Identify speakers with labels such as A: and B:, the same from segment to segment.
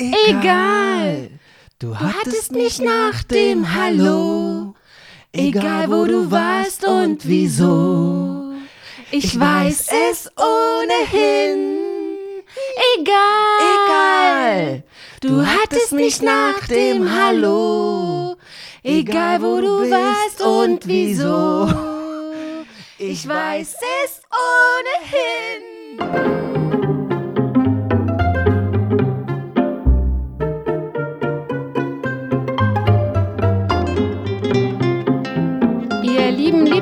A: Egal. Du hattest mich nach dem Hallo. Egal wo du warst und wieso. Ich weiß es ohnehin. Egal. Egal. Du hattest mich nach dem Hallo. Egal wo du warst und wieso. Ich weiß es ohnehin.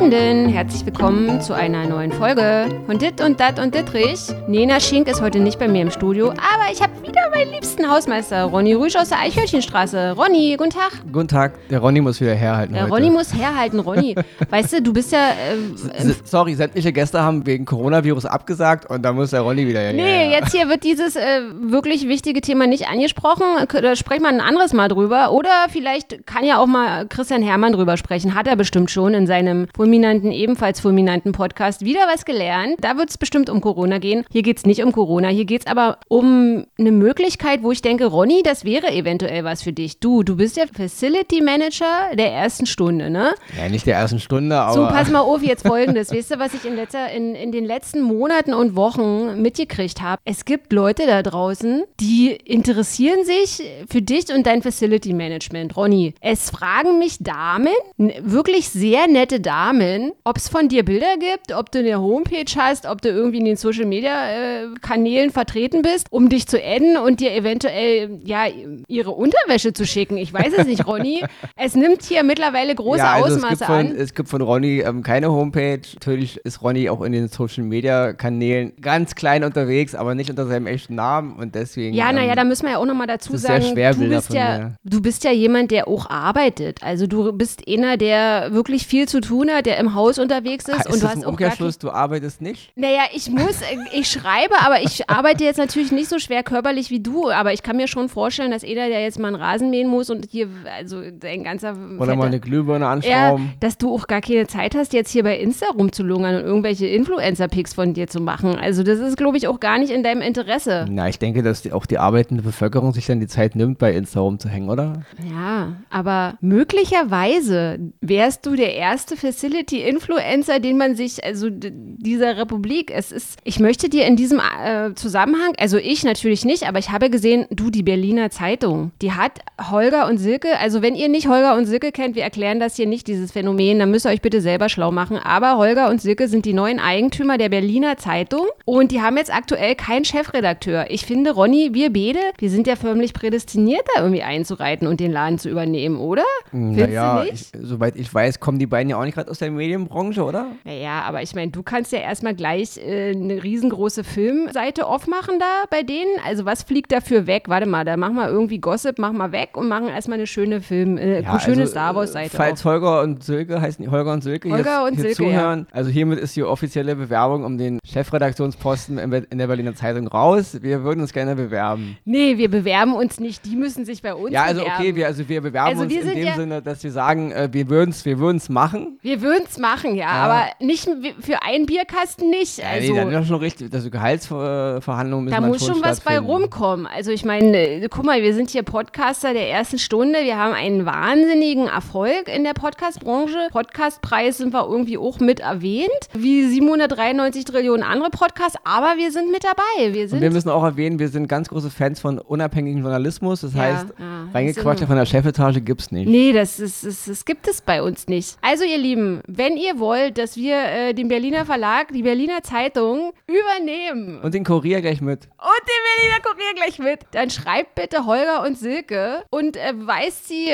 B: Liebenden, herzlich willkommen zu einer neuen Folge von Dit und Dat und Dittrich. Nena Schink ist heute nicht bei mir im Studio, aber ich habe wieder meinen liebsten Hausmeister, Ronny Rüsch aus der Eichhörnchenstraße. Ronny, guten Tag.
C: Guten Tag, der Ronny muss wieder herhalten.
B: Der
C: heute.
B: Ronny muss herhalten, Ronny. weißt du, du bist ja. Äh,
C: Sorry, sämtliche Gäste haben wegen Coronavirus abgesagt und da muss der Ronny wieder her.
B: Nee, jetzt hier wird dieses äh, wirklich wichtige Thema nicht angesprochen. Da sprechen wir ein anderes Mal drüber. Oder vielleicht kann ja auch mal Christian Hermann drüber sprechen. Hat er bestimmt schon in seinem fulminanten, ebenfalls fulminanten Podcast wieder was gelernt. Da wird es bestimmt um Corona gehen. Hier geht es nicht um Corona. Hier geht es aber um eine Möglichkeit, wo ich denke, Ronny, das wäre eventuell was für dich. Du, du bist ja Facility Manager der ersten Stunde, ne?
C: Ja, nicht der ersten Stunde, aber.
B: So, pass mal auf, jetzt folgendes. weißt du, was ich in, letzter, in, in den letzten Monaten und Wochen mitgekriegt habe? Es gibt Leute da draußen, die interessieren sich für dich und dein Facility Management. Ronny, es fragen mich Damen, wirklich sehr nette Damen, ob es von dir Bilder gibt, ob du eine Homepage hast, ob du irgendwie in den Social Media äh, Kanälen vertreten bist, um dich zu adden und dir eventuell ja ihre Unterwäsche zu schicken. Ich weiß es nicht, Ronny. es nimmt hier mittlerweile große
C: ja, also
B: Ausmaße
C: es von,
B: an.
C: Es gibt von Ronny ähm, keine Homepage. Natürlich ist Ronny auch in den Social Media Kanälen ganz klein unterwegs, aber nicht unter seinem echten Namen und deswegen.
B: Ja, naja,
C: ähm,
B: da müssen wir ja auch nochmal dazu sagen,
C: schwer,
B: du, bist ja, du bist ja jemand, der auch arbeitet. Also du bist einer, der wirklich viel zu tun hat, der im Haus unterwegs ist
C: heißt
B: und du hast auch
C: Umkehrschluss, du arbeitest nicht?
B: Naja, ich muss, äh, ich schreibe, aber ich arbeite jetzt natürlich nicht so schwer körperlich wie du, aber ich kann mir schon vorstellen, dass jeder, der jetzt mal einen Rasen mähen muss und hier, also dein ganzer
C: Oder mal
B: fetter-
C: eine Glühbirne
B: ja,
C: anschrauben?
B: dass du auch gar keine Zeit hast, jetzt hier bei Insta rumzulungern und irgendwelche Influencer-Pics von dir zu machen. Also das ist, glaube ich, auch gar nicht in deinem Interesse.
C: Na, ich denke, dass die, auch die arbeitende Bevölkerung sich dann die Zeit nimmt, bei Insta rumzuhängen, oder?
B: Ja, aber möglicherweise wärst du der erste Facility-Influencer, den man sich, also dieser Republik, es ist, ich möchte dir in diesem äh, Zusammenhang, also ich natürlich nicht, aber ich habe gesehen, du, die Berliner Zeitung, die hat Holger und Silke, also wenn ihr nicht Holger und Silke kennt, wir erklären das hier nicht, dieses Phänomen, dann müsst ihr euch bitte selber schlau machen, aber Holger und Silke sind die neuen Eigentümer der Berliner Zeitung und die haben jetzt aktuell keinen Chefredakteur. Ich finde, Ronny, wir beide, wir sind ja förmlich prädestiniert, da irgendwie einzureiten und den Laden zu übernehmen, oder? Findest
C: naja, ich, soweit ich weiß, kommen die beiden ja auch nicht gerade aus der Medienbranche, oder?
B: Naja, aber ich meine, du kannst ja erstmal gleich äh, eine riesengroße Filmseite aufmachen da bei denen. Also was fliegt dafür weg? Warte mal, da mach mal irgendwie Gossip, mach mal weg und machen erstmal eine schöne Film, äh,
C: Ja,
B: schöne
C: also,
B: Star Wars-Seite
C: Falls
B: auf.
C: Holger und Silke heißen die Holger und Silke
B: Holger
C: hier,
B: und
C: hier
B: Silke,
C: zuhören. Also hiermit ist die offizielle Bewerbung um den Chefredaktionsposten in, der Berliner Zeitung raus. Wir würden uns gerne bewerben.
B: Nee, wir bewerben uns nicht, die müssen sich bei uns
C: Ja, also
B: bewerben.
C: okay, wir, also wir bewerben
B: Also
C: uns
B: wir
C: in dem
B: ja-
C: Sinne, dass wir sagen, äh, wir würden es wir würden's machen.
B: Wir würden es machen, ja, aber nicht für einen Bierkasten nicht.
C: Ja,
B: Also,
C: nee, dann ist schon richtig. Also Gehaltsverhandlungen müssen
B: da muss schon was bei rumkommen. Also ich meine, äh, guck mal, wir sind hier Podcaster der ersten Stunde. Wir haben einen wahnsinnigen Erfolg in der Podcast-Branche. Podcastpreis sind wir irgendwie auch mit erwähnt, wie 793 Trillionen andere Podcasts, aber wir sind mit dabei. Wir sind
C: wir müssen auch erwähnen, wir sind ganz große Fans von unabhängigem Journalismus. Das
B: Ja,
C: heißt,
B: ja,
C: reingequatscht
B: das
C: von der Chefetage gibt es nicht.
B: Nee, das, ist, das, das gibt es bei uns nicht. Also ihr Lieben, wenn ihr wollt, dass wir äh, den Berliner Verlag, die Berliner Zeitung übernehmen
C: Und den Kurier gleich mit.
B: und den Berliner Kurier gleich mit, dann schreibt bitte Holger und Silke und äh, weist sie,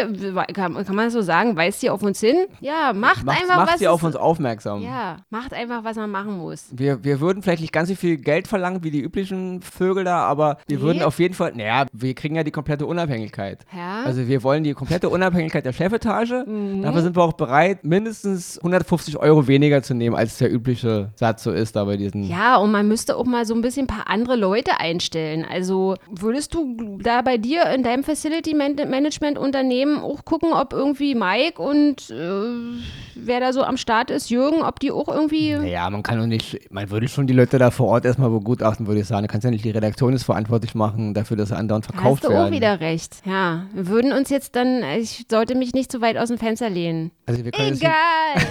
B: kann, kann man das so sagen, weist sie auf uns hin? Ja, macht,
C: Macht,
B: einfach
C: macht
B: was.
C: sie auf uns aufmerksam.
B: ja, macht einfach, was man machen muss.
C: Wir, wir würden vielleicht nicht ganz so viel Geld verlangen wie die üblichen Vögel da, aber wir
B: Nee.
C: würden auf jeden Fall, naja, wir kriegen ja die komplette Unabhängigkeit.
B: Ja.
C: Also wir wollen die komplette Unabhängigkeit der Chefetage.
B: Mhm.
C: Dafür sind wir auch bereit, mindestens 150 Euro weniger zu nehmen, als der übliche Satz so ist da bei diesen.
B: Ja, und man müsste auch mal so ein bisschen ein paar andere Leute einstellen. Also würdest du da bei dir in deinem Facility Management Unternehmen auch gucken, ob irgendwie Mike und äh, wer da so am Start ist, Jürgen, ob die auch irgendwie.
C: Naja, man kann doch nicht, man würde schon die Leute da vor Ort erstmal begutachten, würde ich sagen. Du kannst ja nicht die Redaktion ist verantwortlich machen dafür, dass sie andauernd verkauft
B: Hast du
C: werden.
B: auch wieder recht. Ja, wir würden uns jetzt dann, ich sollte mich nicht zu weit aus dem Fenster lehnen.
C: Also wir können,
B: Egal.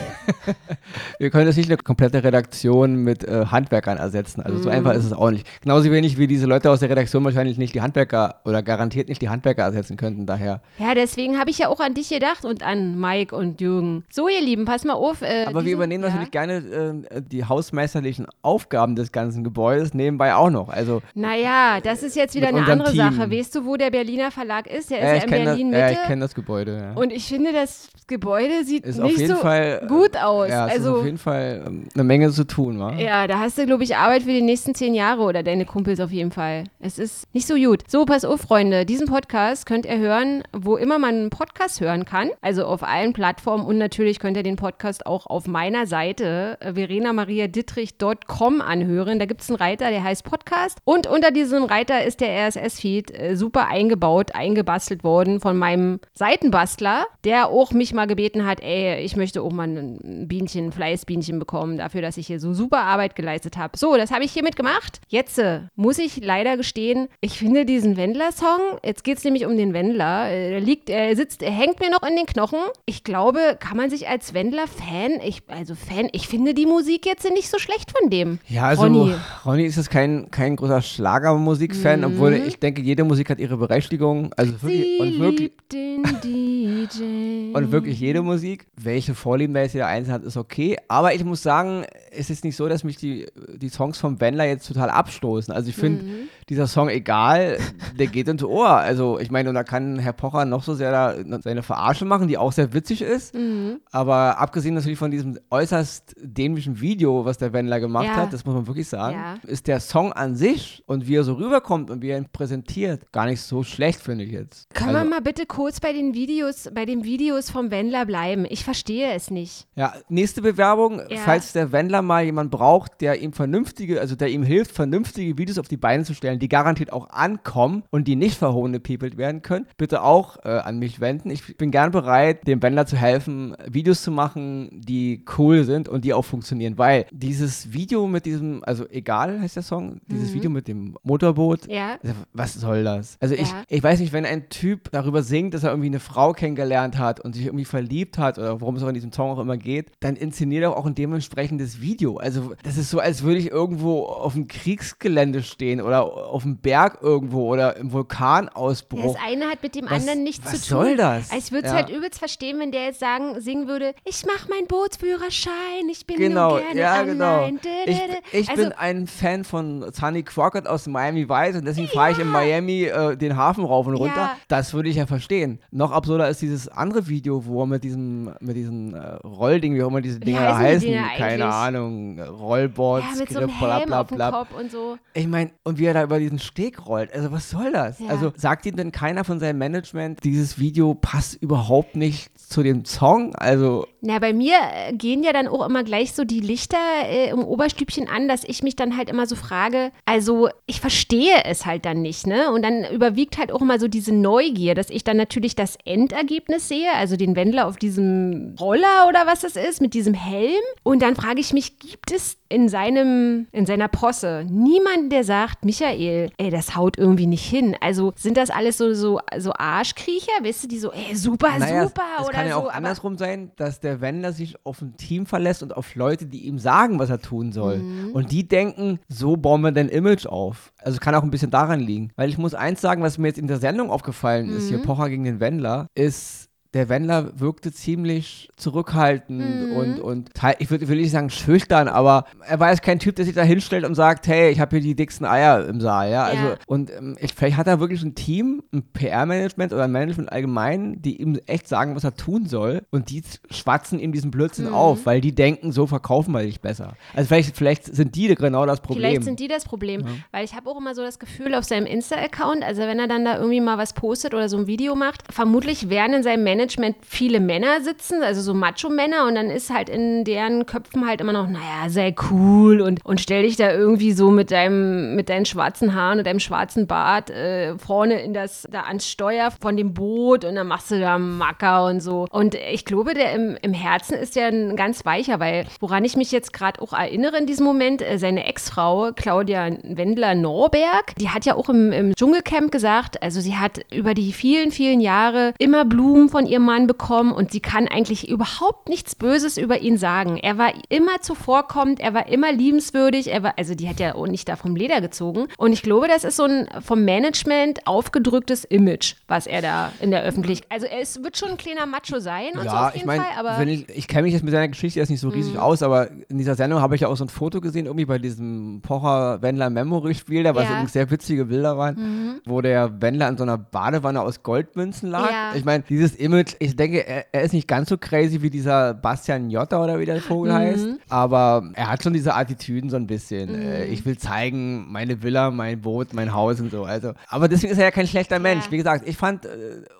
C: Wir können jetzt nicht eine komplette Redaktion mit äh, Handwerkern ersetzen. Also so
B: Mhm.
C: einfach ist es auch nicht. Genauso wenig wie diese Leute aus der Redaktion wahrscheinlich nicht die Handwerker oder garantiert nicht die Handwerker ersetzen könnten. Daher.
B: Ja, deswegen habe ich ja auch an dich gedacht und an Mike und Jürgen. So, ihr Lieben, pass mal auf. Äh,
C: Aber wir
B: diese-
C: übernehmen
B: ja?
C: natürlich gerne äh, die hausmeisterlichen Aufgaben des ganzen Gebäudes nebenbei auch noch. Also
B: Naja, das ist jetzt wieder eine andere
C: Team.
B: Sache. Weißt du, wo der Berliner Verlag ist? Der ist
C: ja,
B: ja, in
C: kenne das,
B: Berlin
C: ja, ich kenn das Gebäude. Ja.
B: und ich finde, das Gebäude sieht
C: ist auf
B: nicht
C: jeden
B: so
C: Fall äh,
B: gut aus.
C: Ja, es ist
B: also
C: auf jeden Fall ähm, eine Menge zu tun, wa?
B: Ja, da hast du, glaube ich, Arbeit für die nächsten zehn Jahre oder deine Kumpels auf jeden Fall. Es ist nicht so gut. So, pass auf, Freunde. Diesen Podcast könnt ihr hören, wo immer man einen Podcast hören kann. Also auf allen Plattformen und natürlich könnt ihr den Podcast auch auf meiner Seite äh, verenamariadittrich.com anhören. Da gibt es einen Reiter, der heißt Podcast. Und unter diesem Reiter ist der RSS-Feed äh, super eingebaut, eingebastelt worden von meinem Seitenbastler, der auch mich mal gebeten hat, ey, ich möchte auch mal ein Bienchen, Fleißbienchen bekommen dafür, dass ich hier so super Arbeit geleistet habe. So, das habe ich hiermit gemacht. Jetzt äh, muss ich leider gestehen, ich finde diesen Wendler-Song, jetzt geht es nämlich um den Wendler, äh, der liegt, er sitzt, er hängt mir noch in den Knochen. Ich glaube, kann man sich als Wendler-Fan, ich, also Fan, ich finde die Musik jetzt nicht so schlecht von dem.
C: Ja, also
B: Ronny.
C: Ronny, ist jetzt kein, kein großer Schlagermusikfan,
B: Mhm.
C: obwohl ich denke, jede Musik hat ihre Berechtigung. Also wirklich, und wirklich,
B: liebt den DJ.
C: und wirklich jede Musik. Welche Vorlieben da jetzt jeder einzelne hat, ist okay. Aber ich muss sagen, es ist nicht so, dass mich die, die Songs vom Wendler jetzt total abstoßen. Also ich finde,
B: Mhm.
C: dieser Song, egal, der geht ins Ohr. Also ich meine, und da kann Herr Pocher noch so sehr da seine Verarsche machen, die auch sehr witzig ist.
B: Mhm.
C: Aber abgesehen natürlich von diesem äußerst dämlichen Video, was der Wendler gemacht
B: Ja.
C: hat, das muss man wirklich sagen,
B: Ja.
C: ist der Song an sich und wie er so rüberkommt und wie er ihn präsentiert, gar nicht so schlecht, finde ich jetzt.
B: Können
C: also,
B: wir mal bitte kurz bei den Videos, bei den Videos vom Wendler bleiben? Ich verstehe es nicht.
C: Ja, nächste Bewerbung,
B: Ja.
C: falls der Wendler mal jemand braucht, der ihm vernünftige, also der ihm hilft, vernünftige Videos auf die Beine zu stellen, die garantiert auch ankommen und die nicht verhohnepiepelt werden können, bitte auch äh, an mich wenden. Ich bin gern bereit, dem Wendler zu helfen, Videos zu machen, die cool sind und die auch funktionieren, weil dieses Video mit diesem, also egal heißt der Song, dieses Video mit dem Motorboot,
B: Mhm. Ja.
C: also, was soll das? Also ich,
B: Ja.
C: ich weiß nicht, wenn ein Typ darüber singt, dass er irgendwie eine Frau kennengelernt hat und sich irgendwie verliebt hat oder worum es auch in diesem Song auch immer geht, dann inszeniert er auch ein dementsprechendes Video. Also das ist so, als würde ich irgendwo auf einem Kriegsgelände stehen oder auf einem Berg irgendwo oder im
B: Ja,
C: Vulkanausbruch.
B: das eine hat mit dem
C: Was-
B: anderen nichts
C: was
B: zu tun.
C: soll das?
B: Ich würde es
C: Ja.
B: halt übelst verstehen, wenn der jetzt sagen, singen würde, ich mache meinen Bootsführerschein, ich bin
C: Genau,
B: nur gerne
C: ja,
B: am
C: genau. Ich, ich
B: also,
C: bin ein Fan von Sunny Crockett aus Miami Vice und deswegen fahre ich in Miami äh, den Hafen rauf und runter.
B: Ja.
C: Das würde ich ja verstehen. Noch absurder ist dieses andere Video, wo er mit diesem, mit diesem äh, Rollding, wie auch immer diese Dinger
B: heißen die Dinger
C: keine? Ahnung, Rollboards,
B: ja, mit so einem
C: Grip, bla
B: Helm
C: bla bla.
B: Kopf und so.
C: Ich meine, und wie er da über diesen Steg rollt, also was soll das?
B: Ja.
C: Also sagt ihm denn keiner von seinem Management, dieses Video passt überhaupt nicht zu dem Song? Also
B: Na, bei mir äh, gehen ja dann auch immer gleich so die Lichter äh, im Oberstübchen an, dass ich mich dann halt immer so frage, also ich verstehe es halt dann nicht, ne? Und dann überwiegt halt auch immer so diese Neugier, dass ich dann natürlich das Endergebnis sehe, also den Wendler auf diesem Roller oder was das ist, mit diesem Helm. Und dann frage ich mich, gibt es in seinem, in seiner Posse niemanden, der sagt, Michael, ey, das haut irgendwie nicht hin. Also sind das alles so, so, so Arschkriecher, weißt du, die so, ey, super,
C: Naja,
B: super
C: es, es
B: oder
C: kann ja
B: so.
C: auch andersrum sein, dass der Wendler sich auf ein Team verlässt und auf Leute, die ihm sagen, was er tun soll.
B: Mhm.
C: Und die denken, so bauen wir dein Image auf. Also kann auch ein bisschen daran liegen. Weil ich muss eins sagen, was mir jetzt in der Sendung aufgefallen ist,
B: Mhm.
C: hier Pocher gegen den Wendler, ist, der Wendler wirkte ziemlich zurückhaltend
B: Mhm.
C: und, und ich würde will nicht sagen schüchtern, aber er war jetzt kein Typ, der sich da hinstellt und sagt, hey, ich habe hier die dicksten Eier im Saal, ja. Also,
B: Ja.
C: und ähm, ich, vielleicht hat er wirklich ein Team, ein PR-Management oder ein Management allgemein, die ihm echt sagen, was er tun soll und die schwatzen ihm diesen Blödsinn
B: Mhm.
C: auf, weil die denken, so verkaufen wir dich besser. Also vielleicht, vielleicht sind die genau das Problem.
B: Vielleicht sind die das Problem, weil ich habe auch immer so das Gefühl auf seinem Insta-Account, also wenn er dann da irgendwie mal was postet oder so ein Video macht, vermutlich werden in seinem Management Management viele Männer sitzen, also so Macho-Männer und dann ist halt in deren Köpfen halt immer noch, naja, sei cool und, und stell dich da irgendwie so mit deinem, mit deinen schwarzen Haaren und deinem schwarzen Bart äh, vorne in das, da ans Steuer von dem Boot und dann machst du da Macker und so. Und ich glaube, der im, im Herzen ist ja ein ganz weicher, weil woran ich mich jetzt gerade auch erinnere in diesem Moment, äh, seine Ex-Frau Claudia Wendler-Norberg, die hat ja auch im, im Dschungelcamp gesagt, also sie hat über die vielen, vielen Jahre immer Blumen von ihrem Mann bekommen und sie kann eigentlich überhaupt nichts Böses über ihn sagen. Er war immer zuvorkommend, er war immer liebenswürdig, er war, also die hat ja auch nicht da vom Leder gezogen. Und ich glaube, das ist so ein vom Management aufgedrücktes Image, was er da in der Öffentlichkeit. Also es wird schon ein kleiner Macho sein und
C: ja,
B: so auf jeden
C: ich meine,
B: Fall, aber.
C: ich, ich kenne mich jetzt mit seiner Geschichte jetzt nicht so riesig
B: Mhm.
C: aus, aber in dieser Sendung habe ich ja auch so ein Foto gesehen, irgendwie bei diesem Pocher-Wendler-Memory-Spiel, da was
B: Ja. Mhm.
C: übrigens sehr witzige Bilder waren, wo der Wendler in so einer Badewanne aus Goldmünzen lag.
B: Ja.
C: Ich meine, dieses Image, ich denke, er, er ist nicht ganz so crazy wie dieser Bastian Jotta oder wie der Vogel
B: Mhm.
C: heißt, aber er hat schon diese Attitüden so ein bisschen. Äh, Ich will zeigen, meine Villa, mein Boot, mein Haus und so. Also, aber deswegen ist er ja kein schlechter Mensch.
B: Ja.
C: Wie gesagt, ich fand, äh,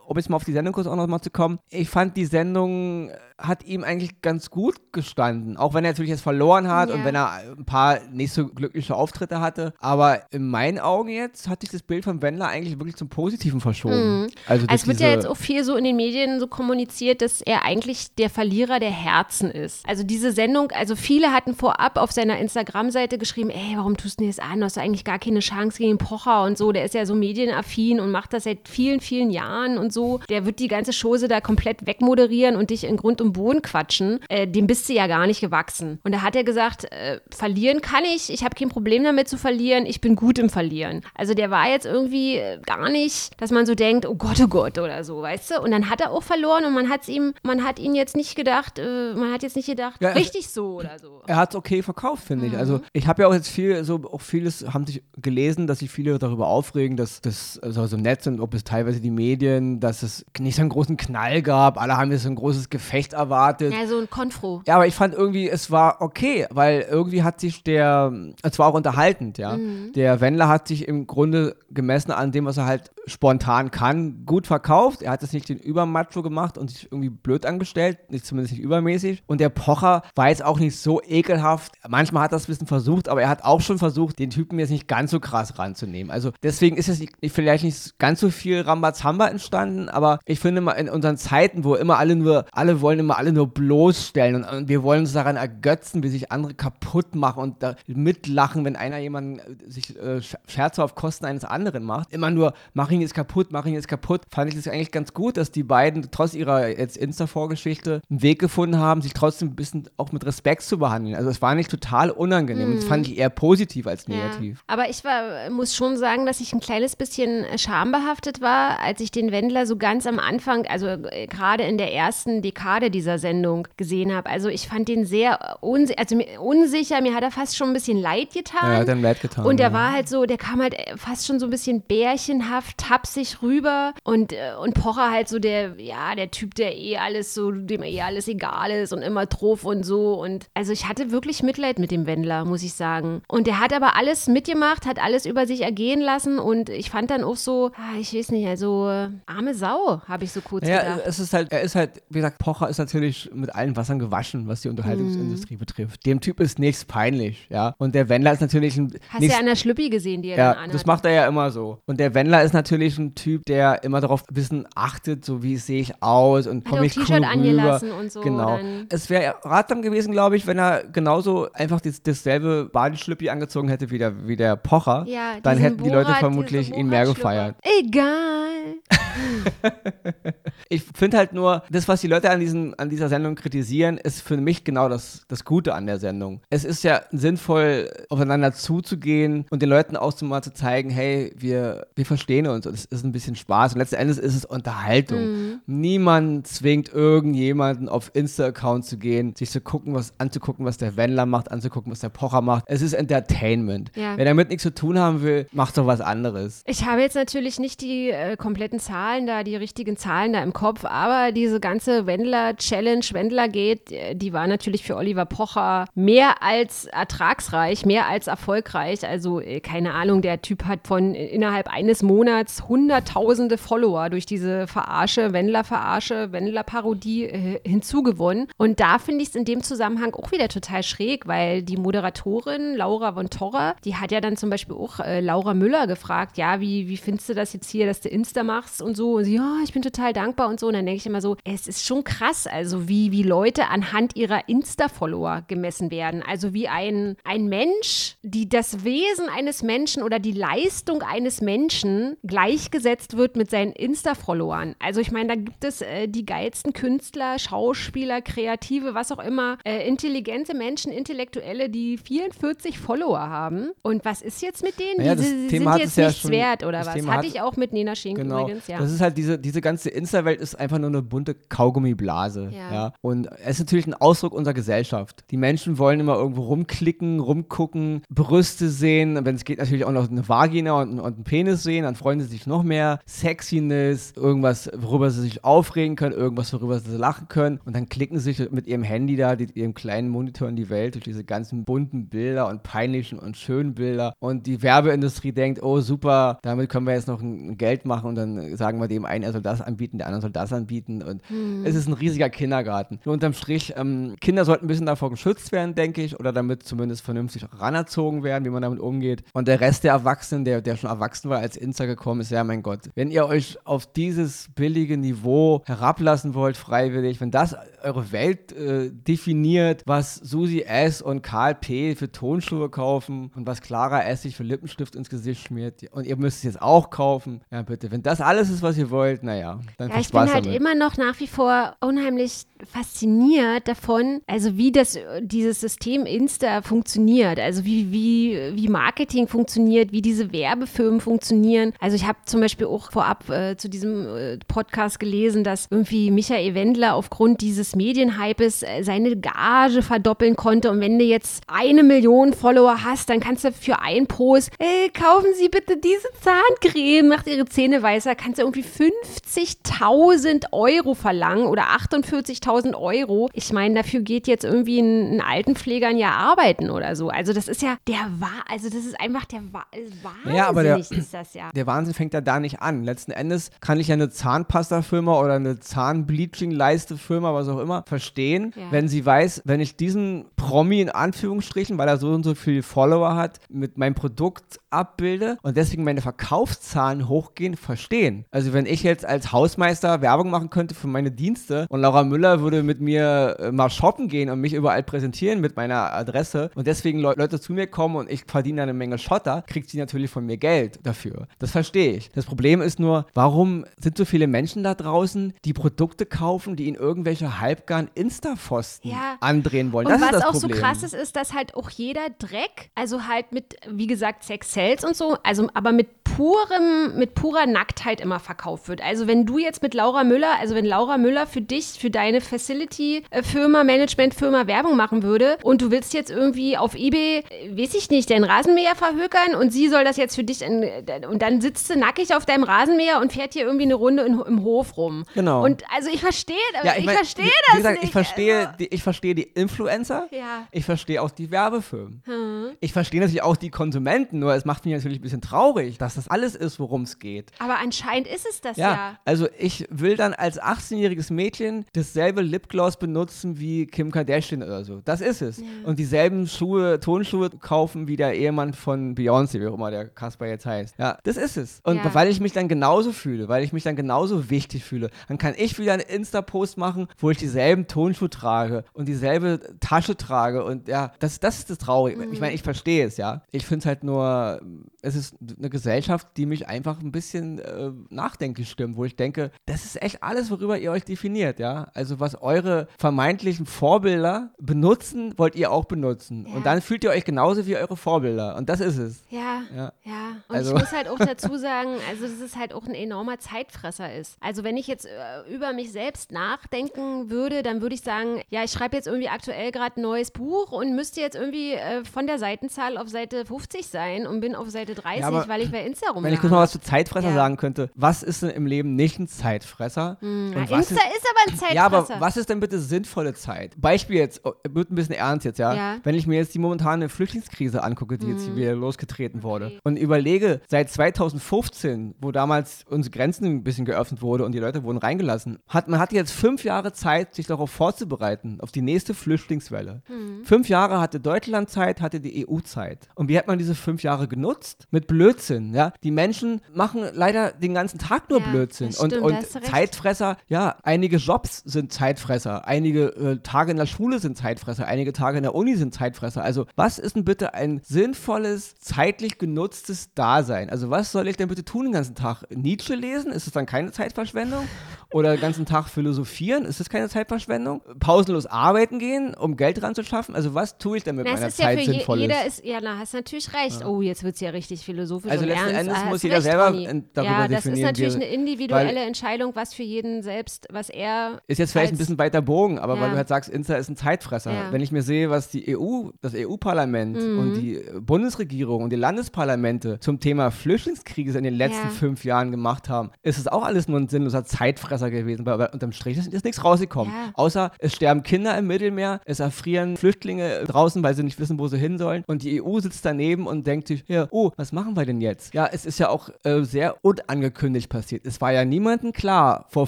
C: um jetzt mal auf die Sendung kurz auch noch mal zu kommen, ich fand die Sendung hat ihm eigentlich ganz gut gestanden. Auch wenn er natürlich jetzt verloren hat
B: Ja.
C: und wenn er ein paar nicht so glückliche Auftritte hatte. Aber in meinen Augen jetzt hat sich das Bild von Wendler eigentlich wirklich zum Positiven verschoben. Also durch
B: Es wird ja jetzt auch viel so in den Medien so kommuniziert, dass er eigentlich der Verlierer der Herzen ist. Also diese Sendung, also viele hatten vorab auf seiner Instagram-Seite geschrieben, ey, warum tust du dir das an? Du hast eigentlich gar keine Chance gegen Pocher und so. Der ist ja so medienaffin und macht das seit vielen, vielen Jahren und so. Der wird die ganze Chose da komplett wegmoderieren und dich in Grund und Boden quatschen. Äh, dem bist du ja gar nicht gewachsen. Und da hat er gesagt, äh, verlieren kann ich, ich habe kein Problem damit zu verlieren, ich bin gut im Verlieren. Also der war jetzt irgendwie äh, gar nicht, dass man so denkt, oh Gott, oh Gott oder so, weißt du? Und dann hat er auch verloren und man hat ihm, man hat ihn jetzt nicht gedacht, äh, man hat jetzt nicht gedacht,
C: Ja,
B: richtig so oder so.
C: er hat es okay verkauft, finde
B: Mhm.
C: ich. Also ich habe ja auch jetzt viel, so auch vieles haben sich gelesen, dass sich viele darüber aufregen, dass das also so nett sind, ob es teilweise die Medien, dass es nicht so einen großen Knall gab. Alle haben jetzt so ein großes Gefecht erwartet.
B: Ja, so ein Konfro.
C: Ja, aber ich fand irgendwie, es war okay, weil irgendwie hat sich der, es war auch unterhaltend, ja.
B: Mhm.
C: Der Wendler hat sich im Grunde gemessen an dem, was er halt spontan kann, gut verkauft. Er hat es nicht den Übermacho gemacht und sich irgendwie blöd angestellt, nicht zumindest nicht übermäßig. Und der Pocher war jetzt auch nicht so ekelhaft. Manchmal hat er es ein bisschen versucht, aber er hat auch schon versucht, den Typen jetzt nicht ganz so krass ranzunehmen. Also deswegen ist es nicht, vielleicht nicht ganz so viel Rambazamba entstanden, aber ich finde mal in unseren Zeiten, wo immer alle nur, alle wollen immer alle nur bloßstellen und, und wir wollen uns daran ergötzen, wie sich andere kaputt machen und da mitlachen, wenn einer jemanden äh, sich äh, Sch- Scherze auf Kosten eines anderen macht. Immer nur, mach ihn jetzt kaputt, mach ihn jetzt kaputt. Fand ich das eigentlich ganz gut, dass die beiden trotz ihrer jetzt Insta-Vorgeschichte einen Weg gefunden haben, sich trotzdem ein bisschen auch mit Respekt zu behandeln. Also es war nicht total unangenehm. Das fand ich eher positiv als negativ.
B: Ja. Aber ich war, muss schon sagen, dass ich ein kleines bisschen schambehaftet war, als ich den Wendler so ganz am Anfang, also äh, gerade in der ersten Dekade dieser Sendung gesehen habe. Also ich fand den sehr unsi also unsicher, mir hat er fast schon ein bisschen leid getan.
C: Ja, er hat dann leid getan.
B: Und der
C: ja.
B: war halt so, der kam halt äh, fast schon so ein bisschen bärchenhaft, tapsig rüber und, äh, und Pocher halt so der, ja, der Typ, der eh alles so, dem eh alles egal ist und immer drauf und so. Und also ich hatte wirklich Mitleid mit dem Wendler, muss ich sagen. Und der hat aber alles mitgemacht, hat alles über sich ergehen lassen und ich fand dann auch so, ah, ich weiß nicht, also äh, arme Sau, habe ich so kurz
C: Ja,
B: gedacht.
C: es ist halt, er ist halt, wie gesagt, Pocher ist natürlich mit allen Wassern gewaschen, was die. Unterhaltungsindustrie betrifft. Dem Typ ist nichts peinlich, ja. Und der Wendler ist natürlich ein.
B: Hast
C: nichts,
B: ja an der Schlüppi gesehen, die er
C: ja,
B: dann anhat.
C: das macht er ja immer so. Und der Wendler ist natürlich ein Typ, der immer darauf ein bisschen achtet, so wie sehe ich aus und komme ich cool
B: T-Shirt
C: rüber.
B: angelassen und so,
C: Genau. Es wäre ratsam gewesen, glaube ich, wenn er genauso einfach das, dasselbe Badeschlüppi angezogen hätte wie der, wie der Pocher.
B: ja,
C: Dann hätten die Leute vermutlich ihn mehr gefeiert.
B: Egal.
C: Ich finde halt nur, das, was die Leute an, diesen, an dieser Sendung kritisieren, ist für mich genau das, das Gute an der Sendung. Es ist ja sinnvoll, aufeinander zuzugehen und den Leuten auch mal zu zeigen, hey, wir, wir verstehen uns und es ist ein bisschen Spaß. Und letzten Endes ist es Unterhaltung. Niemand zwingt irgendjemanden auf Insta-Account zu gehen, sich zu gucken, was anzugucken, was der Wendler macht, anzugucken, was der Pocher macht. Es ist Entertainment.
B: Ja.
C: Wer damit nichts zu tun haben will, macht doch was anderes.
B: Ich habe jetzt natürlich nicht die äh, kompletten Zahlen da, die richtigen Zahlen da im Kopf, aber diese ganze Wendler-Challenge, Wendler-Geht, die war natürlich für Oliver Pocher mehr als ertragsreich, mehr als erfolgreich. Also äh, keine Ahnung, der Typ hat von äh, innerhalb eines Monats hunderttausende Follower durch diese Verarsche, Wendler-Verarsche, Wendler-Parodie äh, hinzugewonnen. Und da finde ich es in dem Zusammenhang auch wieder total schräg, weil die Moderatorin Laura von Torra, die hat ja dann zum Beispiel auch äh, Laura Müller gefragt, ja, wie, wie findest du das jetzt hier, dass du Insta machst und so? Und sie, ja, ich bin total dankbar und so. Und dann denke ich immer so, es ist schon krass, also wie, wie Leute anhand ihrer Insta-Follower gemessen werden. Also wie ein, ein Mensch, die das Wesen eines Menschen oder die Leistung eines Menschen gleichgesetzt wird mit seinen Insta-Followern. Also ich meine, da gibt es äh, die geilsten Künstler, Schauspieler, Kreative, was auch immer, äh, intelligente Menschen, Intellektuelle, die 44 Follower haben. Und was ist jetzt mit denen?
C: Naja,
B: die, sind jetzt
C: ja
B: nichts
C: schon-
B: wert oder was?
C: Thema
B: Hatte
C: hat-
B: ich auch mit Nena Schenk
C: Genau.
B: übrigens, ja.
C: Das ist halt diese, diese ganze Insta-Welt ist einfach nur eine bunte Kaugummiblase.
B: Ja.
C: Ja. Und es ist natürlich ein Ausdruck unserer Gesellschaft. Die Menschen wollen immer irgendwo rumklicken, rumgucken, Brüste sehen. Wenn es geht, natürlich auch noch eine Vagina und, und einen Penis sehen. Dann freuen sie sich noch mehr. Sexiness, irgendwas, worüber sie sich aufregen können, irgendwas, worüber sie lachen können. Und dann klicken sie sich mit ihrem Handy da, die, ihrem kleinen Monitor in die Welt durch diese ganzen bunten Bilder und peinlichen und schönen Bilder. Und die Werbeindustrie denkt, oh super, damit können wir jetzt noch ein Geld machen und dann sagen wir dem einen, er soll das anbieten, der andere soll das anbieten. Und es ist ein riesiger Kindergarten. Nur unterm Strich, ähm, Kinder sollten ein bisschen davor geschützt werden, denke ich, oder damit zumindest vernünftig ranerzogen werden, wie man damit umgeht. Und der Rest der Erwachsenen, der, der schon erwachsen war, als Insta gekommen ist, ja, mein Gott. Wenn ihr euch auf dieses billige Niveau herablassen wollt, freiwillig, wenn das eure Welt äh, definiert, was Susi S. und Karl P. für Tonschuhe kaufen und was Clara S. sich für Lippenstift ins Gesicht schmiert und ihr müsst es jetzt auch kaufen, ja bitte. Wenn das alles ist, was ihr wollt, naja, dann
B: Ja,
C: viel
B: ich bin
C: Spaß
B: halt
C: damit.
B: immer noch nach wie vor unheimlich fasziniert davon, also wie das dieses System Insta funktioniert, also wie, wie, wie Marketing funktioniert, wie diese Werbefirmen funktionieren. Also ich habe zum Beispiel auch vorab äh, zu diesem äh, Podcast gelesen, dass irgendwie Michael Wendler aufgrund dieses Medienhypes äh, seine Gage verdoppeln konnte und wenn du jetzt eine Million Follower hast, dann kannst du für einen Post, kaufen Sie bitte diese Zahncreme, macht Ihre Zähne weißer, kannst du irgendwie 50.000 Euro verlangen oder 48.000 Euro. Ich meine, dafür geht jetzt irgendwie ein, ein Altenpfleger ein Jahr arbeiten oder so. Also das ist ja der war, also das ist einfach der Wa- Wahnsinnig
C: Ja, aber der-
B: ist das ja.
C: Der Wahnsinn fängt ja da nicht an. Letzten Endes kann ich ja eine Zahnpasta-Firma oder eine Zahnbleaching-Leiste-Firma, was auch immer, verstehen,
B: Ja.
C: wenn sie weiß, wenn ich diesen Promi in Anführungsstrichen, weil er so und so viele Follower hat, mit meinem Produkt abbilde und deswegen meine Verkaufszahlen hochgehen, verstehen. Also wenn ich jetzt als Hausmeister Werbung machen könnte für meine Dienste und Laura Müller würde mit mir äh, mal shoppen gehen und mich überall präsentieren mit meiner Adresse und deswegen Leu Leute zu mir kommen und ich verdiene eine Menge Schotter, kriegt sie natürlich von mir Geld dafür. Das verstehe ich. Das Problem ist nur, warum sind so viele Menschen da draußen, die Produkte kaufen, die ihnen irgendwelche halbgaren Insta-Pfosten
B: Ja.
C: andrehen wollen?
B: Und
C: das
B: was auch
C: Problem.
B: so krass ist, ist, dass halt auch jeder Dreck, also halt mit, wie gesagt, Sex Sales und so, also aber mit purem, mit purer Nacktheit immer verkauft wird. Also wenn du jetzt mit Laura Müller, also wenn Laura Müller für dich, für deine Facility-Firma, Management-Firma Werbung machen würde und du willst jetzt irgendwie auf Ebay, äh, weiß ich nicht, deinen Rasenmäher verhökern und sie soll das jetzt für dich in, und dann sitzt du nackig auf deinem Rasenmäher und fährt hier irgendwie eine Runde in, im Hof rum.
C: Genau.
B: Und also ich verstehe,
C: Ja,
B: ich,
C: mein,
B: verstehe das
C: gesagt,
B: nicht.
C: Ich verstehe,
B: also.
C: die, ich verstehe die Influencer.
B: Ja.
C: Ich verstehe auch die Werbefirmen.
B: Hm.
C: Ich verstehe natürlich auch die Konsumenten, nur es macht mich natürlich ein bisschen traurig, dass das alles ist, worum es geht.
B: Aber anscheinend ist es das
C: Ja,
B: ja.
C: also ich will dann als 18-jähriges Mädchen dasselbe Lipgloss benutzen wie Kim Kardashian oder so. Das ist es. Und dieselben Schuhe, Tonschuhe kaufen wie der Ehemann von Beyoncé, wie auch immer der Kasper jetzt heißt. Ja, das ist es. Und
B: Ja.
C: weil ich mich dann genauso fühle, weil ich mich dann genauso wichtig fühle, dann kann ich wieder einen Insta-Post machen, wo ich dieselben Tonschuhe trage und dieselbe Tasche trage. Und ja, das, das ist das Traurige. Ich meine, ich verstehe es, ja. Ich finde es halt nur, es ist eine Gesellschaft, die mich einfach ein bisschen äh, nachdenklich stimmt, wo ich denke, das ist echt alles, worüber ihr euch definiert, ja. Also was eure vermeintlichen Vorbilder benutzen, wollt ihr auch benutzen.
B: Ja.
C: Und dann fühlt ihr euch genauso wie eure Vorbilder. Und das ist es.
B: Ja,
C: Ja.
B: ja. Und
C: Also-
B: ich muss halt auch dazu sagen, also dass es halt auch ein enormer Zeitfresser ist. Also wenn ich jetzt äh, über mich selbst nachdenken würde, dann würde ich sagen, ja, ich schreibe jetzt irgendwie aktuell gerade ein neues Buch und müsste jetzt irgendwie äh, von der Seitenzahl auf Seite 50 sein und bin auf Seite 30,
C: aber-
B: weil ich bei darum.
C: Wenn ich kurz mal was zu Zeitfresser ja. sagen könnte, was ist denn im Leben nicht ein Zeitfresser?
B: Mhm. Insta ist, ist, aber ein Zeitfresser.
C: Ja, aber was ist denn bitte sinnvolle Zeit? Beispiel jetzt, oh, wird ein bisschen ernst jetzt, ja? ja. Wenn ich mir jetzt die momentane Flüchtlingskrise angucke, die mhm. jetzt wieder losgetreten wurde okay. und überlege, seit 2015, wo damals unsere Grenzen ein bisschen geöffnet wurde und die Leute wurden reingelassen, hat man hat jetzt fünf Jahre Zeit, sich darauf vorzubereiten, auf die nächste Flüchtlingswelle. Mhm. Fünf Jahre hatte Deutschland Zeit, hatte die EU Zeit. Und wie hat man diese fünf Jahre genutzt? Mit Blödsinn, ja? Die Menschen machen leider den ganzen Tag nur ja, Blödsinn.
B: Stimmt,
C: und und Zeitfresser, ja, einige Jobs sind Zeitfresser, einige äh, Tage in der Schule sind Zeitfresser, einige Tage in der Uni sind Zeitfresser. Also, was ist denn bitte ein sinnvolles, zeitlich genutztes Dasein? Also, was soll ich denn bitte tun den ganzen Tag? Nietzsche lesen? Ist es dann keine Zeitverschwendung? Oder den ganzen Tag philosophieren? Ist das keine Zeitverschwendung? Pausenlos arbeiten gehen, um Geld ranzuschaffen? Also, was tue ich denn mit
B: Na,
C: meiner
B: ist
C: Zeit
B: ja
C: für sinnvolles?
B: jeder ist, ja, na, hast natürlich recht. Ja. Oh, jetzt wird es ja richtig philosophisch
C: Also, letzten
B: ernst.
C: Endes
B: Ah,
C: muss jeder
B: recht,
C: selber in- darüber
B: Ja, das ist
C: definieren,
B: natürlich eine individuelle Entscheidung, was für jeden selbst, was er
C: Ist jetzt vielleicht ein bisschen weiter Bogen, aber weil
B: Ja.
C: du halt sagst, Insta ist ein Zeitfresser.
B: Ja.
C: Wenn ich mir sehe, was die EU, das EU-Parlament
B: Mhm.
C: und die Bundesregierung und die Landesparlamente zum Thema Flüchtlingskrise in den letzten
B: Ja.
C: fünf Jahren gemacht haben, ist es auch alles nur ein sinnloser Zeitfresser gewesen, weil unterm Strich ist, nichts rausgekommen.
B: Ja.
C: Außer es sterben Kinder im Mittelmeer, es erfrieren Flüchtlinge draußen, weil sie nicht wissen, wo sie hin sollen und die EU sitzt daneben und denkt sich, ja, oh, was machen wir denn jetzt? Ja, es ist ja auch äh, sehr unangekündigt passiert. Es war ja niemandem klar vor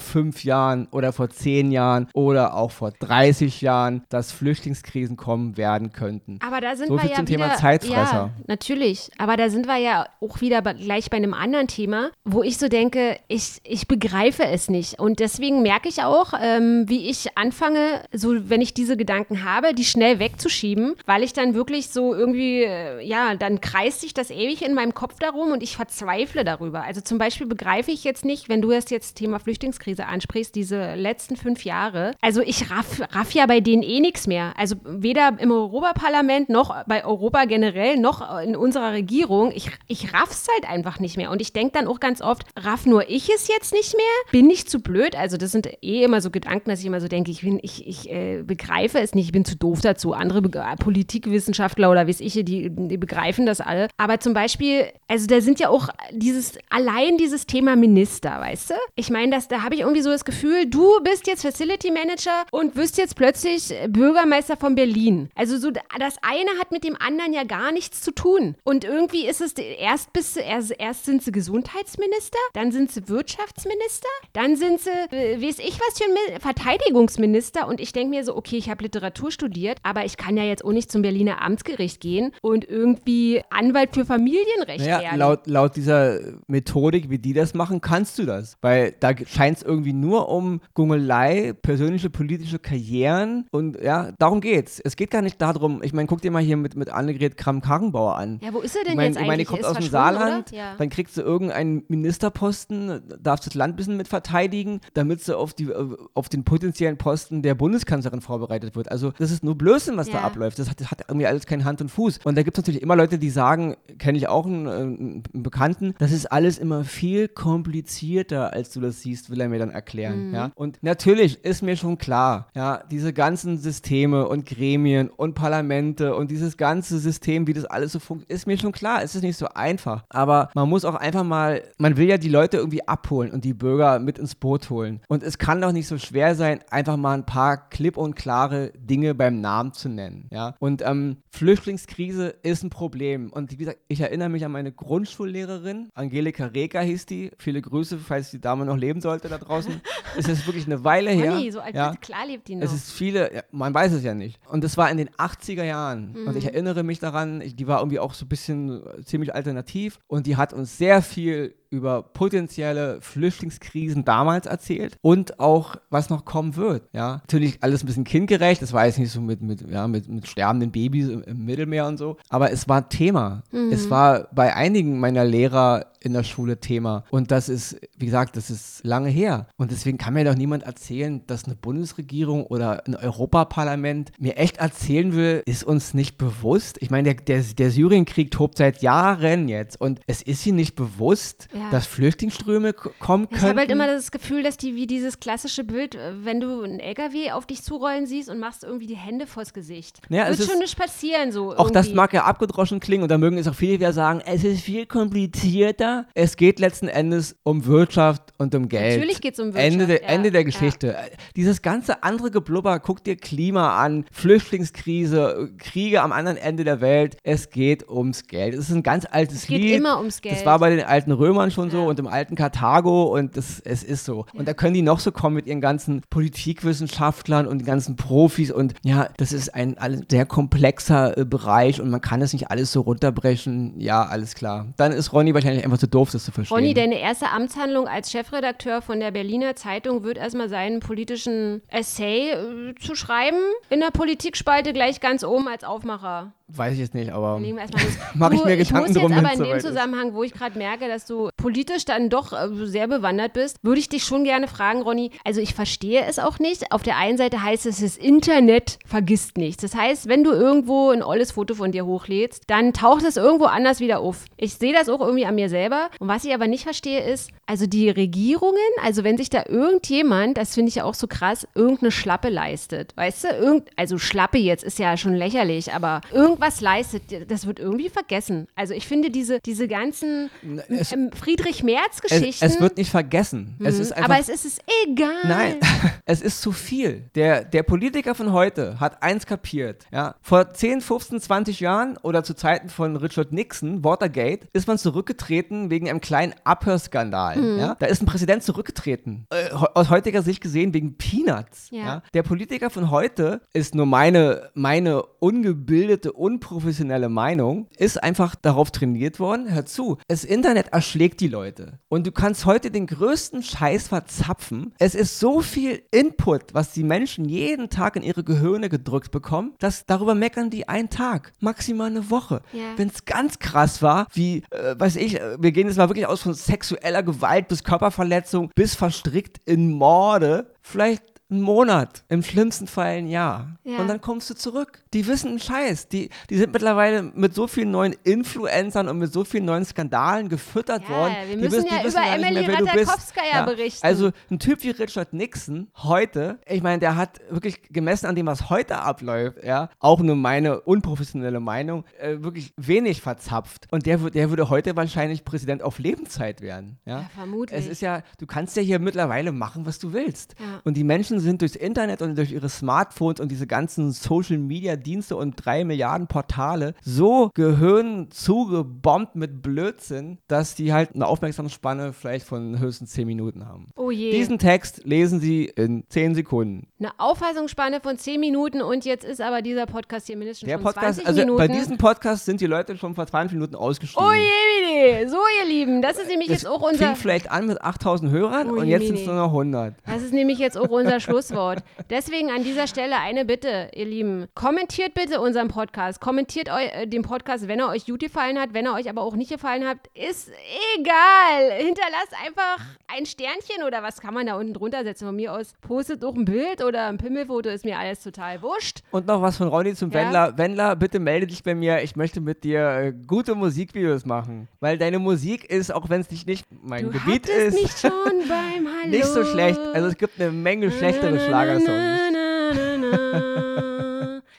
C: fünf Jahren oder vor zehn Jahren oder auch vor 30 Jahren, dass Flüchtlingskrisen kommen werden könnten.
B: Aber da sind
C: So
B: wir
C: viel
B: ja
C: zum
B: wieder,
C: Thema Zeitfresser.
B: Ja, natürlich. Aber da sind wir ja auch wieder bei, gleich bei einem anderen Thema, wo ich so denke, ich, ich begreife es nicht. Und deswegen merke ich auch, ähm, wie ich anfange, so wenn ich diese Gedanken habe, die schnell wegzuschieben, weil ich dann wirklich so irgendwie, äh, ja, dann kreist sich das ewig in meinem Kopf darum und ich verzweifle darüber. Also zum Beispiel begreife ich jetzt nicht, wenn du das jetzt Thema Flüchtlingskrise ansprichst, diese letzten fünf Jahre. Also ich raff, raff ja bei denen eh nichts mehr. Also weder im Europaparlament noch bei Europa generell noch in unserer Regierung. Ich, ich raff's halt einfach nicht mehr. Und ich denke dann auch ganz oft, raff nur ich es jetzt nicht mehr? Bin ich zu blöd? Also das sind eh immer so Gedanken, dass ich immer so denke, ich, bin, ich, ich äh, begreife es nicht, ich bin zu doof dazu. Andere Be Politikwissenschaftler oder weiß ich, die, die begreifen das alle. Aber zum Beispiel, also da sind ja auch dieses, allein dieses Thema Minister, weißt du? Ich meine, das, da habe ich irgendwie so das Gefühl, du bist jetzt Facility Manager und wirst jetzt plötzlich Bürgermeister von Berlin. Also so, das eine hat mit dem anderen ja gar nichts zu tun. Und irgendwie ist es, erst bist du, erst, erst sind sie Gesundheitsminister, dann sind sie Wirtschaftsminister, dann sind sie, äh, weiß ich was für ein Mi- Verteidigungsminister. Und ich denke mir so, okay, ich habe Literatur studiert, aber ich kann ja jetzt auch nicht zum Berliner Amtsgericht gehen und irgendwie Anwalt für Familienrecht
C: Naja,
B: werden.
C: laut, laut dieser Methodik, wie die das machen, kannst du das. Weil da scheint es irgendwie nur um Gungelei, persönliche politische Karrieren und ja, darum geht's. Es geht gar nicht darum, ich meine, guck dir mal hier mit, mit Annegret Kramp-Karrenbauer an.
B: ja, wo ist er denn
C: Ich meine,
B: jetzt
C: ich meine, die
B: eigentlich?
C: kommt
B: Ist
C: aus dem Saarland?
B: Ja.
C: dann kriegst du irgendeinen Ministerposten, darfst das Land ein bisschen mit verteidigen, damit sie auf, die, äh, auf den potenziellen Posten der Bundeskanzlerin vorbereitet wird. Also das ist nur Blödsinn, was da
B: Ja.
C: abläuft. Das hat, das hat irgendwie alles keine Hand und Fuß. Und da gibt es natürlich immer Leute, die sagen, kenne ich auch einen, äh, einen Bekannten, das ist alles immer viel komplizierter, als du das siehst, will er mir dann erklären.
B: Mhm.
C: Ja? Und natürlich ist mir schon klar, ja, diese ganzen Systeme und Gremien und Parlamente und dieses ganze System, wie das alles so funktioniert, ist mir schon klar. Es ist nicht so einfach. Aber man muss auch einfach mal, man will ja die Leute irgendwie abholen und die Bürger mit ins Boot holen. Und es kann doch nicht so schwer sein, einfach mal ein paar klipp und klare Dinge beim Namen zu nennen. Ja? Und ähm, Flüchtlingskrise ist ein Problem. Und wie gesagt, ich erinnere mich an meine Grundschullehrerin, Angelika Reker hieß die. Viele Grüße, falls die Dame noch leben sollte da draußen. es ist wirklich eine Weile her.
B: Conny, so alt,
C: ja.
B: klar lebt die noch.
C: Es ist viele, ja, man weiß es ja nicht. Und das war in den 80er Jahren. Und
B: Mhm.
C: ich erinnere mich daran, die war irgendwie auch so ein bisschen äh, ziemlich alternativ und die hat uns sehr viel über potenzielle Flüchtlingskrisen damals erzählt und auch, was noch kommen wird. Ja, natürlich alles ein bisschen kindgerecht, das war jetzt nicht so mit, mit, ja, mit, mit sterbenden Babys im, im Mittelmeer und so, aber es war Thema. Es war bei einigen meiner Lehrer in der Schule Thema. Und das ist, wie gesagt, das ist lange her. Und deswegen kann mir doch niemand erzählen, dass eine Bundesregierung oder ein Europaparlament mir echt erzählen will, ist uns nicht bewusst. Ich meine, der, der, der Syrienkrieg tobt seit Jahren jetzt und es ist ihnen nicht bewusst,
B: Ja, Ja.
C: dass Flüchtlingsströme kommen
B: Ich
C: können.
B: habe halt immer das Gefühl, dass die wie dieses klassische Bild, äh, wenn du einen LKW auf dich zurollen siehst und machst irgendwie die Hände vors Gesicht.
C: Ja, es
B: Wird
C: ist-
B: schon nicht passieren so.
C: Auch das
B: irgendwie.
C: mag ja abgedroschen klingen und da mögen es auch viele wieder sagen, es ist viel komplizierter. Es geht letzten Endes um Wirtschaft und um Geld.
B: Natürlich geht's um Wirtschaft,
C: Ende der,
B: ja,
C: Ende der
B: ja.
C: Geschichte. Dieses ganze andere Geblubber, guck dir Klima an, Flüchtlingskrise, Kriege am anderen Ende der Welt. Es geht ums Geld. Es ist ein ganz altes
B: Es geht
C: Lied.
B: immer ums Geld.
C: Das war bei den alten Römern schon so und im alten Karthago und das, es ist so. Und da können die noch so kommen mit ihren ganzen Politikwissenschaftlern und den ganzen Profis und ja, das ist ein sehr komplexer äh, Bereich und man kann es nicht alles so runterbrechen. Ja, alles klar. Dann ist Ronny wahrscheinlich einfach zu doof, das zu verstehen.
B: Ronny, deine erste Amtshandlung als Chefredakteur von der Berliner Zeitung wird erstmal sein, einen politischen Essay äh, zu schreiben. In der Politikspalte gleich ganz oben als Aufmacher.
C: Weiß ich jetzt nicht, aber
B: Legen wir erstmal los.
C: Mach ich mir Gedanken
B: ich muss
C: drum,
B: jetzt aber in dem
C: soweit ist.
B: Zusammenhang, wo ich gerade merke, dass du politisch dann doch äh, sehr bewandert bist, würde ich dich schon gerne fragen, Ronny. Also ich verstehe es auch nicht. Auf der einen Seite heißt es, das Internet vergisst nichts. Das heißt, wenn du irgendwo ein olles Foto von dir hochlädst, dann taucht es irgendwo anders wieder auf. Ich sehe das auch irgendwie an mir selber. Und was ich aber nicht verstehe ist, also die Regierungen, also wenn sich da irgendjemand, das finde ich ja auch so krass, irgendeine Schlappe leistet, weißt du, Irgend, also Schlappe jetzt ist ja schon lächerlich, aber irgendwas leistet, das wird irgendwie vergessen. Also ich finde diese, diese ganzen
C: es-
B: Friedrich
C: es,
B: Merz-Geschichten,
C: es wird nicht vergessen. Es ist einfach
B: Mhm. aber es ist es egal.
C: Nein, es ist zu viel. Der, der Politiker von heute hat eins kapiert. Ja? Vor 10, 15, 20 Jahren oder zu Zeiten von Richard Nixon, Watergate, ist man zurückgetreten wegen einem kleinen Abhörskandal.
B: Mhm.
C: Ja? Da ist ein Präsident zurückgetreten. Äh, aus heutiger Sicht gesehen wegen Peanuts.
B: Ja.
C: Der Politiker von heute ist nur meine, meine ungebildete, unprofessionelle Meinung, ist einfach darauf trainiert worden. Hör zu, das Internet erschlägt die Leute. Und du kannst heute den größten Scheiß verzapfen. Es ist so viel Input, was die Menschen jeden Tag in ihre Gehirne gedrückt bekommen, dass darüber meckern die einen Tag, maximal eine Woche.
B: Ja.
C: Wenn es ganz krass war, wie, äh, weiß ich, äh, wir gehen jetzt mal wirklich aus von sexueller Gewalt bis Körperverletzung bis verstrickt in Morde, vielleicht einen Monat, im schlimmsten Fall ein Jahr.
B: Ja.
C: Und dann kommst du zurück. Die wissen einen Scheiß. Die, die sind mittlerweile mit so vielen neuen Influencern und mit so vielen neuen Skandalen gefüttert
B: Ja,
C: worden.
B: wir
C: die
B: müssen
C: wissen,
B: ja
C: die wissen
B: über
C: mehr,
B: Emily
C: bist.
B: Ratajkowskaja berichten.
C: Also ein Typ wie Richard Nixon heute, ich meine, der hat wirklich gemessen an dem, was heute abläuft, ja, auch nur meine unprofessionelle Meinung, äh, wirklich wenig verzapft. Und der, der würde heute wahrscheinlich Präsident auf Lebenszeit werden. Ja,
B: Ja, vermutlich.
C: Es ist ja, du kannst ja hier mittlerweile machen, was du willst.
B: Ja.
C: Und die Menschen sind durchs Internet und durch ihre Smartphones und diese ganzen Social Media Dienste und drei Milliarden Portale so Gehirn zugebombt mit Blödsinn, dass die halt eine Aufmerksamkeitsspanne vielleicht von höchstens zehn Minuten haben.
B: oh je.
C: Diesen Text lesen sie in zehn Sekunden.
B: Eine Auffassungsspanne von 10 Minuten und jetzt ist aber dieser Podcast hier mindestens
C: Der
B: schon
C: Podcast,
B: 20
C: also
B: Minuten.
C: bei diesem Podcast sind die Leute schon vor 20 Minuten ausgestiegen.
B: Oh je. So, ihr Lieben, das ist nämlich
C: Das
B: jetzt auch unser.
C: fing vielleicht an mit 8000 Hörern
B: Ui,
C: und jetzt sind es nur noch 100.
B: Das ist nämlich jetzt auch unser Schlusswort. Deswegen an dieser Stelle eine Bitte, ihr Lieben. Kommentiert bitte unseren Podcast. Kommentiert äh, den Podcast, wenn er euch gut gefallen hat. Wenn er euch aber auch nicht gefallen hat, ist egal. Hinterlasst einfach ein Sternchen oder was kann man da unten drunter setzen. Von mir aus postet auch ein Bild oder ein Pimmelfoto, ist mir alles total wurscht.
C: Und noch was von Ronny zum
B: Ja.
C: Wendler. Wendler, bitte melde dich bei mir. Ich möchte mit dir äh, gute Musikvideos machen. Weil deine Musik ist, auch wenn es nicht, nicht mein
B: Du
C: Gebiet ist,
B: mich schon beim Hallo.
C: nicht so schlecht. Also es gibt eine Menge schlechtere Schlagersongs.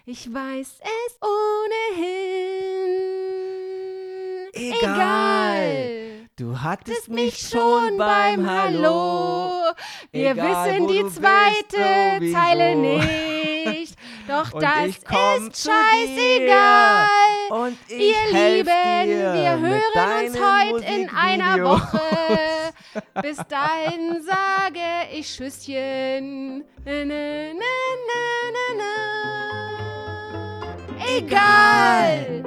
B: Ich weiß es ohnehin.
C: Egal. Du hattest mich schon beim Hallo.
B: Wir
C: Egal,
B: wissen die
C: du bist,
B: zweite
C: sowieso.
B: Zeile nicht. Doch
C: Und
B: das ist scheißegal.
C: Und ich
B: Ihr Lieben,
C: dir
B: wir hören uns heute in einer. Woche. Bis dahin sage ich Tschüsschen. Na, na, na. Egal.